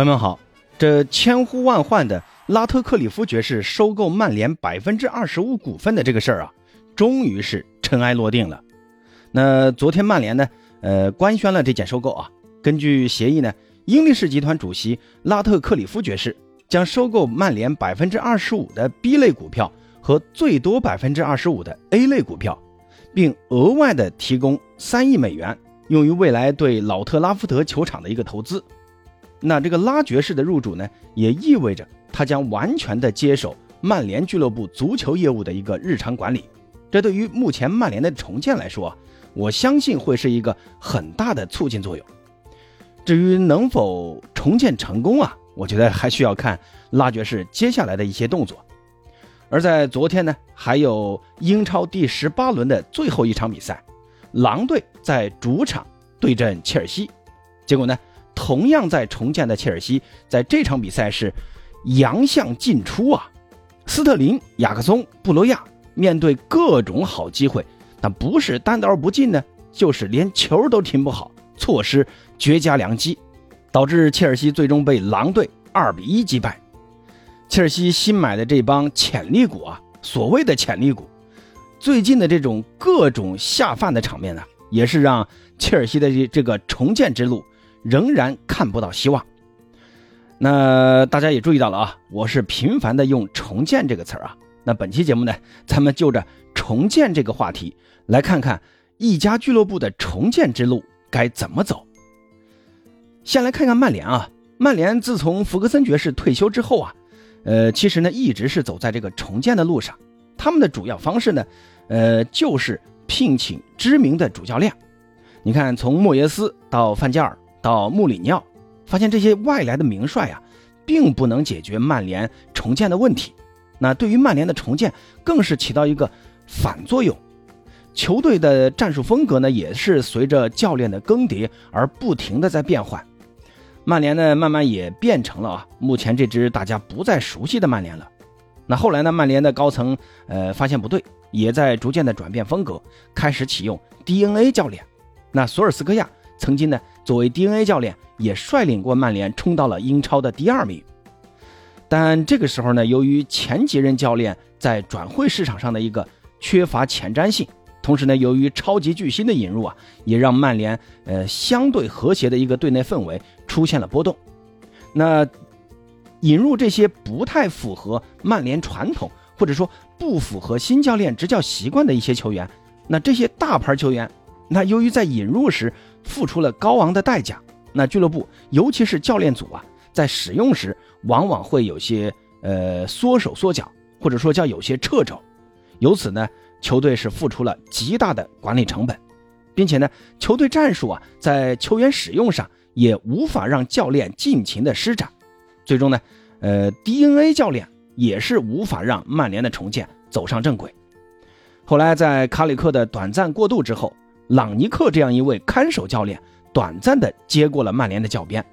朋友们好，这千呼万唤的拉特克里夫爵士收购曼联百分之二十五股份的这个事儿啊，终于是尘埃落定了。那昨天曼联呢，呃，官宣了这件收购啊。根据协议呢，英力士集团主席拉特克里夫爵士将收购曼联百分之二十五的 B 类股票和最多百分之二十五的 A 类股票，并额外的提供三亿美元，用于未来对老特拉福德球场的一个投资。那这个拉爵士的入主呢，也意味着他将完全的接手曼联俱乐部足球业务的一个日常管理。这对于目前曼联的重建来说，我相信会是一个很大的促进作用。至于能否重建成功啊，我觉得还需要看拉爵士接下来的一些动作。而在昨天呢，还有英超第十八轮的最后一场比赛，狼队在主场对阵切尔西，结果呢？同样在重建的切尔西，在这场比赛是洋相尽出啊！斯特林、雅克松、布罗亚面对各种好机会，但不是单刀不进呢，就是连球都停不好，错失绝佳良机，导致切尔西最终被狼队二比一击败。切尔西新买的这帮潜力股啊，所谓的潜力股，最近的这种各种下饭的场面呢，也是让切尔西的这这个重建之路。仍然看不到希望。那大家也注意到了啊，我是频繁的用“重建”这个词儿啊。那本期节目呢，咱们就着重建这个话题，来看看一家俱乐部的重建之路该怎么走。先来看看曼联啊，曼联自从福格森爵士退休之后啊，呃，其实呢一直是走在这个重建的路上。他们的主要方式呢，呃，就是聘请知名的主教练。你看，从莫耶斯到范加尔。到穆里尼奥，发现这些外来的名帅啊，并不能解决曼联重建的问题。那对于曼联的重建，更是起到一个反作用。球队的战术风格呢，也是随着教练的更迭而不停的在变换。曼联呢，慢慢也变成了啊，目前这支大家不再熟悉的曼联了。那后来呢，曼联的高层呃发现不对，也在逐渐的转变风格，开始启用 DNA 教练。那索尔斯克亚。曾经呢，作为 DNA 教练，也率领过曼联冲到了英超的第二名。但这个时候呢，由于前几任教练在转会市场上的一个缺乏前瞻性，同时呢，由于超级巨星的引入啊，也让曼联呃相对和谐的一个队内氛围出现了波动。那引入这些不太符合曼联传统，或者说不符合新教练执教习惯的一些球员，那这些大牌球员。那由于在引入时付出了高昂的代价，那俱乐部尤其是教练组啊，在使用时往往会有些呃缩手缩脚，或者说叫有些掣肘，由此呢，球队是付出了极大的管理成本，并且呢，球队战术啊在球员使用上也无法让教练尽情的施展，最终呢，呃，DNA 教练也是无法让曼联的重建走上正轨。后来在卡里克的短暂过渡之后。朗尼克这样一位看守教练，短暂的接过了曼联的教鞭，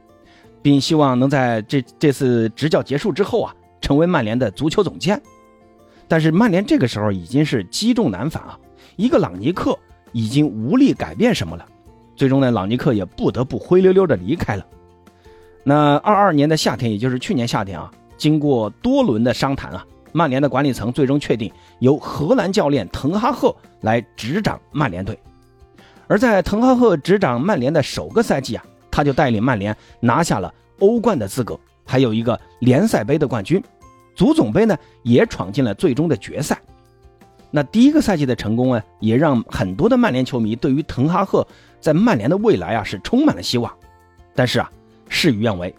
并希望能在这这次执教结束之后啊，成为曼联的足球总监。但是曼联这个时候已经是积重难返啊，一个朗尼克已经无力改变什么了。最终呢，朗尼克也不得不灰溜溜的离开了。那二二年的夏天，也就是去年夏天啊，经过多轮的商谈啊，曼联的管理层最终确定由荷兰教练滕哈赫来执掌曼联队。而在滕哈赫执掌曼联的首个赛季啊，他就带领曼联拿下了欧冠的资格，还有一个联赛杯的冠军，足总杯呢也闯进了最终的决赛。那第一个赛季的成功啊，也让很多的曼联球迷对于滕哈赫在曼联的未来啊是充满了希望。但是啊，事与愿违，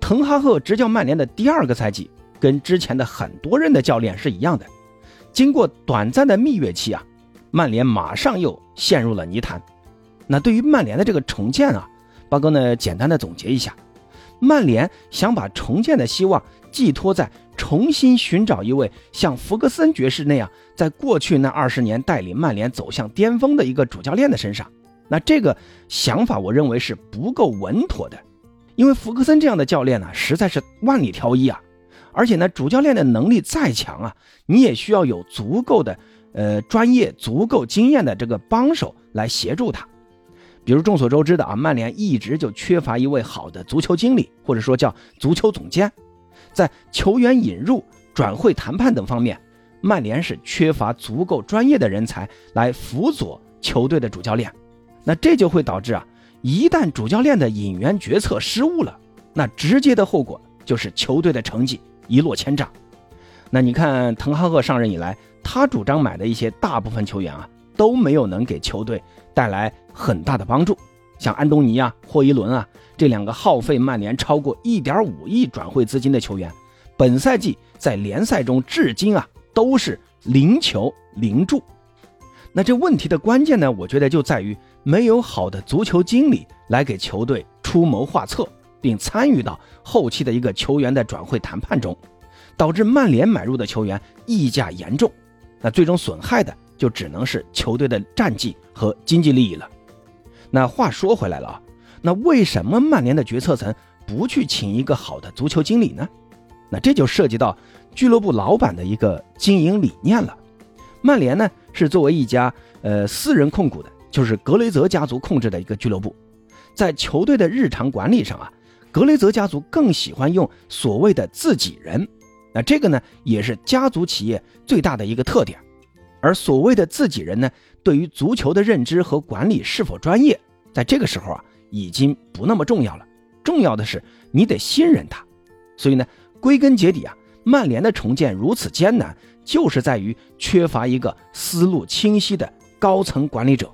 滕哈赫执教曼联的第二个赛季，跟之前的很多任的教练是一样的，经过短暂的蜜月期啊。曼联马上又陷入了泥潭。那对于曼联的这个重建啊，八哥呢简单的总结一下：曼联想把重建的希望寄托在重新寻找一位像弗格森爵士那样，在过去那二十年带领曼联走向巅峰的一个主教练的身上。那这个想法，我认为是不够稳妥的，因为弗格森这样的教练呢，实在是万里挑一啊。而且呢，主教练的能力再强啊，你也需要有足够的。呃，专业足够经验的这个帮手来协助他，比如众所周知的啊，曼联一直就缺乏一位好的足球经理，或者说叫足球总监，在球员引入、转会谈判等方面，曼联是缺乏足够专业的人才来辅佐球队的主教练。那这就会导致啊，一旦主教练的引援决策失误了，那直接的后果就是球队的成绩一落千丈。那你看滕哈赫上任以来，他主张买的一些大部分球员啊，都没有能给球队带来很大的帮助。像安东尼啊、霍伊伦啊这两个耗费曼联超过一点五亿转会资金的球员，本赛季在联赛中至今啊都是零球零助。那这问题的关键呢，我觉得就在于。没有好的足球经理来给球队出谋划策，并参与到后期的一个球员的转会谈判中，导致曼联买入的球员溢价严重，那最终损害的就只能是球队的战绩和经济利益了。那话说回来了啊，那为什么曼联的决策层不去请一个好的足球经理呢？那这就涉及到俱乐部老板的一个经营理念了。曼联呢是作为一家呃私人控股的。就是格雷泽家族控制的一个俱乐部，在球队的日常管理上啊，格雷泽家族更喜欢用所谓的自己人，那这个呢也是家族企业最大的一个特点。而所谓的自己人呢，对于足球的认知和管理是否专业，在这个时候啊已经不那么重要了。重要的是你得信任他。所以呢，归根结底啊，曼联的重建如此艰难，就是在于缺乏一个思路清晰的高层管理者。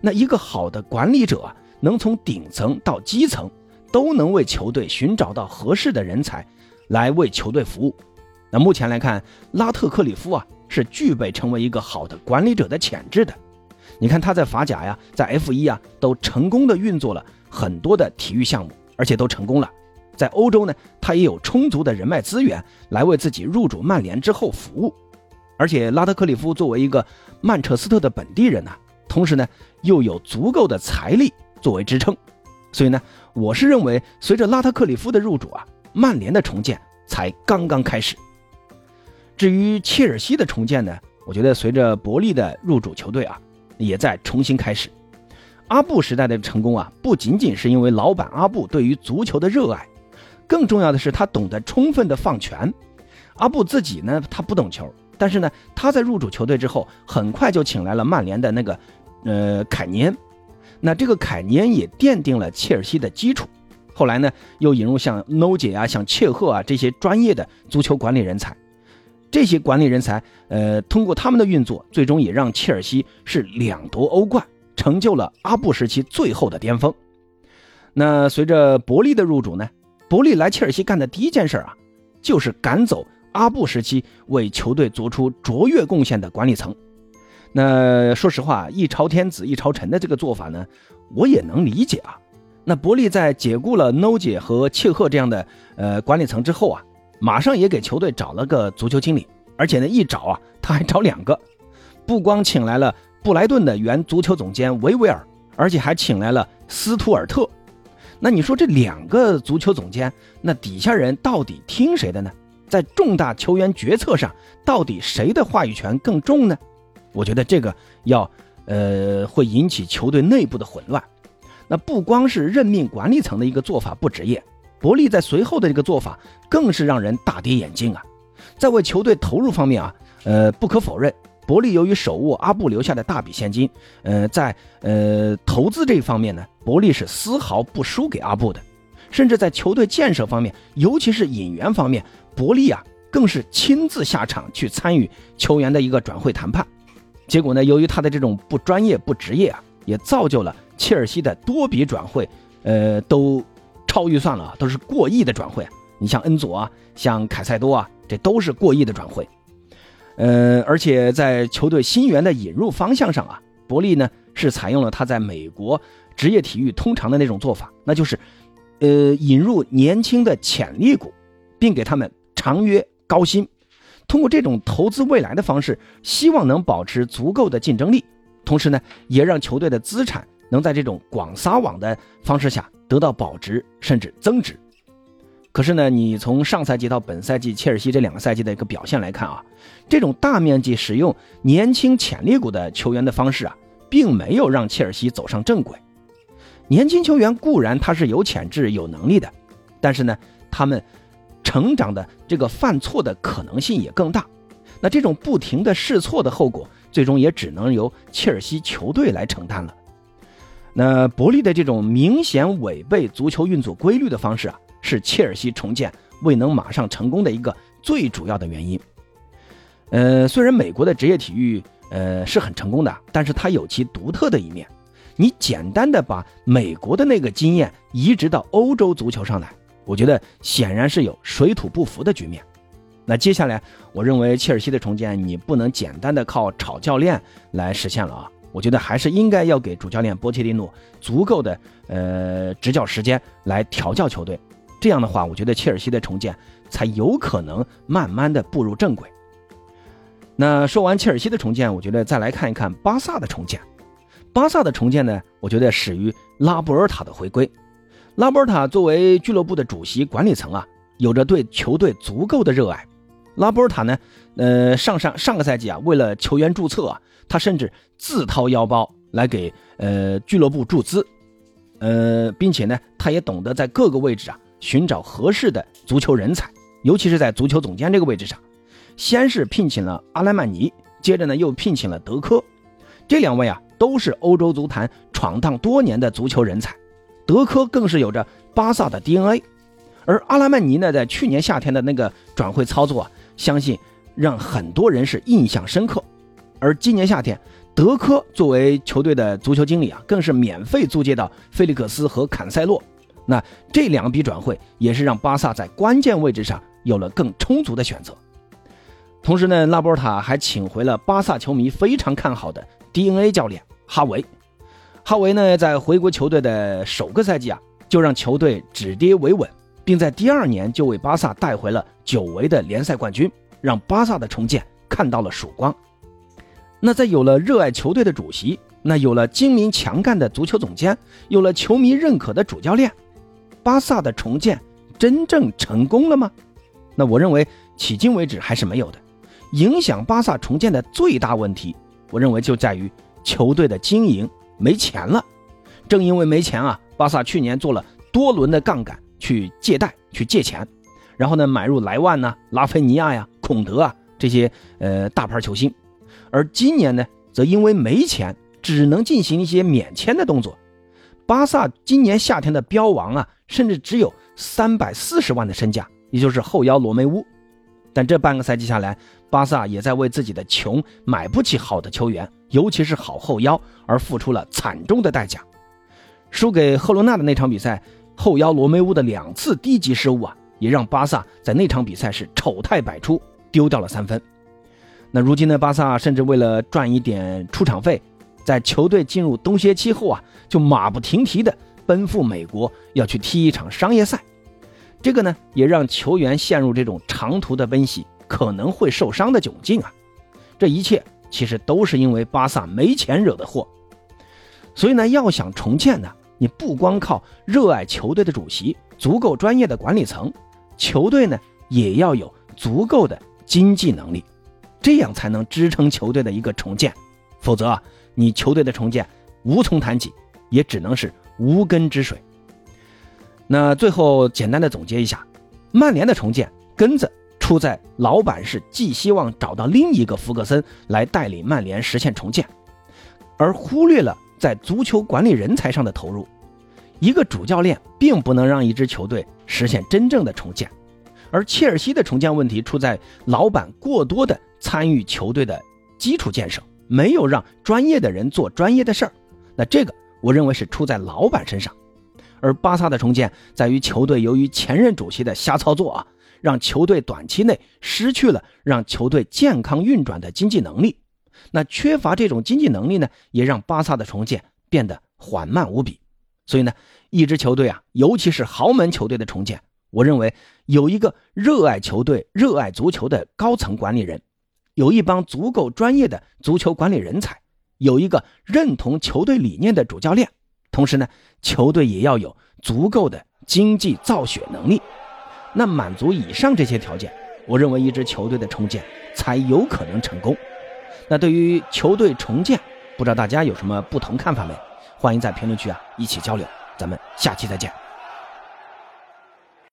那一个好的管理者啊，能从顶层到基层，都能为球队寻找到合适的人才，来为球队服务。那目前来看，拉特克里夫啊是具备成为一个好的管理者的潜质的。你看他在法甲呀，在 F 一啊，都成功的运作了很多的体育项目，而且都成功了。在欧洲呢，他也有充足的人脉资源来为自己入主曼联之后服务。而且拉特克里夫作为一个曼彻斯特的本地人呢。同时呢，又有足够的财力作为支撑，所以呢，我是认为随着拉特克里夫的入主啊，曼联的重建才刚刚开始。至于切尔西的重建呢，我觉得随着伯利的入主球队啊，也在重新开始。阿布时代的成功啊，不仅仅是因为老板阿布对于足球的热爱，更重要的是他懂得充分的放权。阿布自己呢，他不懂球，但是呢，他在入主球队之后，很快就请来了曼联的那个。呃，凯尼，那这个凯尼也奠定了切尔西的基础。后来呢，又引入像 No 姐啊、像切赫啊这些专业的足球管理人才。这些管理人才，呃，通过他们的运作，最终也让切尔西是两夺欧冠，成就了阿布时期最后的巅峰。那随着伯利的入主呢，伯利来切尔西干的第一件事啊，就是赶走阿布时期为球队做出卓越贡献的管理层。那说实话，一朝天子一朝臣的这个做法呢，我也能理解啊。那伯利在解雇了 No 姐和切赫这样的呃管理层之后啊，马上也给球队找了个足球经理，而且呢一找啊，他还找两个，不光请来了布莱顿的原足球总监维维尔，而且还请来了斯图尔特。那你说这两个足球总监，那底下人到底听谁的呢？在重大球员决策上，到底谁的话语权更重呢？我觉得这个要，呃，会引起球队内部的混乱。那不光是任命管理层的一个做法不职业，伯利在随后的这个做法更是让人大跌眼镜啊。在为球队投入方面啊，呃，不可否认，伯利由于手握阿布留下的大笔现金，呃，在呃投资这一方面呢，伯利是丝毫不输给阿布的。甚至在球队建设方面，尤其是引援方面，伯利啊更是亲自下场去参与球员的一个转会谈判。结果呢？由于他的这种不专业、不职业啊，也造就了切尔西的多笔转会，呃，都超预算了，都是过亿的转会。你像恩佐啊，像凯塞多啊，这都是过亿的转会。呃，而且在球队新援的引入方向上啊，伯利呢是采用了他在美国职业体育通常的那种做法，那就是，呃，引入年轻的潜力股，并给他们长约高薪。通过这种投资未来的方式，希望能保持足够的竞争力，同时呢，也让球队的资产能在这种广撒网的方式下得到保值甚至增值。可是呢，你从上赛季到本赛季切尔西这两个赛季的一个表现来看啊，这种大面积使用年轻潜力股的球员的方式啊，并没有让切尔西走上正轨。年轻球员固然他是有潜质、有能力的，但是呢，他们成长的这个犯错的可能性也更大。那这种不停的试错的后果，最终也只能由切尔西球队来承担了。那伯利的这种明显违背足球运作规律的方式啊，是切尔西重建未能马上成功的一个最主要的原因。呃，虽然美国的职业体育呃是很成功的，但是它有其独特的一面。你简单的把美国的那个经验移植到欧洲足球上来，我觉得显然是有水土不服的局面。那接下来，我认为切尔西的重建你不能简单的靠炒教练来实现了啊。我觉得还是应该要给主教练波切蒂诺足够的呃执教时间来调教球队，这样的话，我觉得切尔西的重建才有可能慢慢的步入正轨。那说完切尔西的重建，我觉得再来看一看巴萨的重建。巴萨的重建呢，我觉得始于拉波尔塔的回归。拉波尔塔作为俱乐部的主席、管理层啊，有着对球队足够的热爱。拉波尔塔呢，呃，上上上个赛季啊，为了球员注册啊。他甚至自掏腰包来给呃俱乐部注资，呃，并且呢，他也懂得在各个位置啊寻找合适的足球人才，尤其是在足球总监这个位置上，先是聘请了阿莱曼尼，接着呢又聘请了德科，这两位啊都是欧洲足坛闯荡多年的足球人才，德科更是有着巴萨的 DNA，而阿拉曼尼呢，在去年夏天的那个转会操作啊，相信让很多人是印象深刻。而今年夏天，德科作为球队的足球经理啊，更是免费租借到菲利克斯和坎塞洛。那这两笔转会也是让巴萨在关键位置上有了更充足的选择。同时呢，拉波尔塔还请回了巴萨球迷非常看好的 DNA 教练哈维。哈维呢，在回国球队的首个赛季啊，就让球队止跌维稳，并在第二年就为巴萨带回了久违的联赛冠军，让巴萨的重建看到了曙光。那在有了热爱球队的主席，那有了精明强干的足球总监，有了球迷认可的主教练，巴萨的重建真正成功了吗？那我认为迄今为止还是没有的。影响巴萨重建的最大问题，我认为就在于球队的经营没钱了。正因为没钱啊，巴萨去年做了多轮的杠杆去借贷去借钱，然后呢买入莱万呐、拉菲尼亚呀、孔德啊这些呃大牌球星。而今年呢，则因为没钱，只能进行一些免签的动作。巴萨今年夏天的标王啊，甚至只有三百四十万的身价，也就是后腰罗梅乌。但这半个赛季下来，巴萨也在为自己的穷买不起好的球员，尤其是好后腰，而付出了惨重的代价。输给赫罗纳的那场比赛，后腰罗梅乌的两次低级失误啊，也让巴萨在那场比赛是丑态百出，丢掉了三分。那如今的巴萨甚至为了赚一点出场费，在球队进入冬歇期后啊，就马不停蹄的奔赴美国，要去踢一场商业赛。这个呢，也让球员陷入这种长途的奔袭可能会受伤的窘境啊。这一切其实都是因为巴萨没钱惹的祸。所以呢，要想重建呢，你不光靠热爱球队的主席、足够专业的管理层，球队呢也要有足够的经济能力。这样才能支撑球队的一个重建，否则啊，你球队的重建无从谈起，也只能是无根之水。那最后简单的总结一下，曼联的重建根子出在老板是寄希望找到另一个福格森来带领曼联实现重建，而忽略了在足球管理人才上的投入。一个主教练并不能让一支球队实现真正的重建，而切尔西的重建问题出在老板过多的。参与球队的基础建设，没有让专业的人做专业的事儿，那这个我认为是出在老板身上。而巴萨的重建在于球队由于前任主席的瞎操作啊，让球队短期内失去了让球队健康运转的经济能力。那缺乏这种经济能力呢，也让巴萨的重建变得缓慢无比。所以呢，一支球队啊，尤其是豪门球队的重建，我认为有一个热爱球队、热爱足球的高层管理人。有一帮足够专业的足球管理人才，有一个认同球队理念的主教练，同时呢，球队也要有足够的经济造血能力。那满足以上这些条件，我认为一支球队的重建才有可能成功。那对于球队重建，不知道大家有什么不同看法没？欢迎在评论区啊一起交流。咱们下期再见。